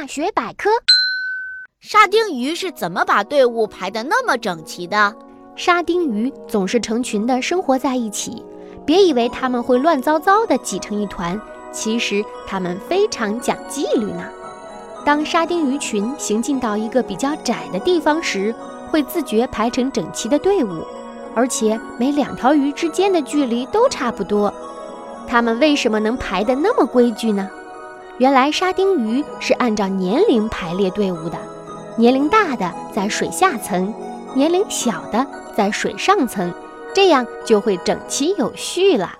大学百科：沙丁鱼是怎么把队伍排得那么整齐的？沙丁鱼总是成群的生活在一起，别以为它们会乱糟糟的挤成一团，其实它们非常讲纪律呢。当沙丁鱼群行进到一个比较窄的地方时，会自觉排成整齐的队伍，而且每两条鱼之间的距离都差不多。它们为什么能排得那么规矩呢？原来沙丁鱼是按照年龄排列队伍的，年龄大的在水下层，年龄小的在水上层，这样就会整齐有序了。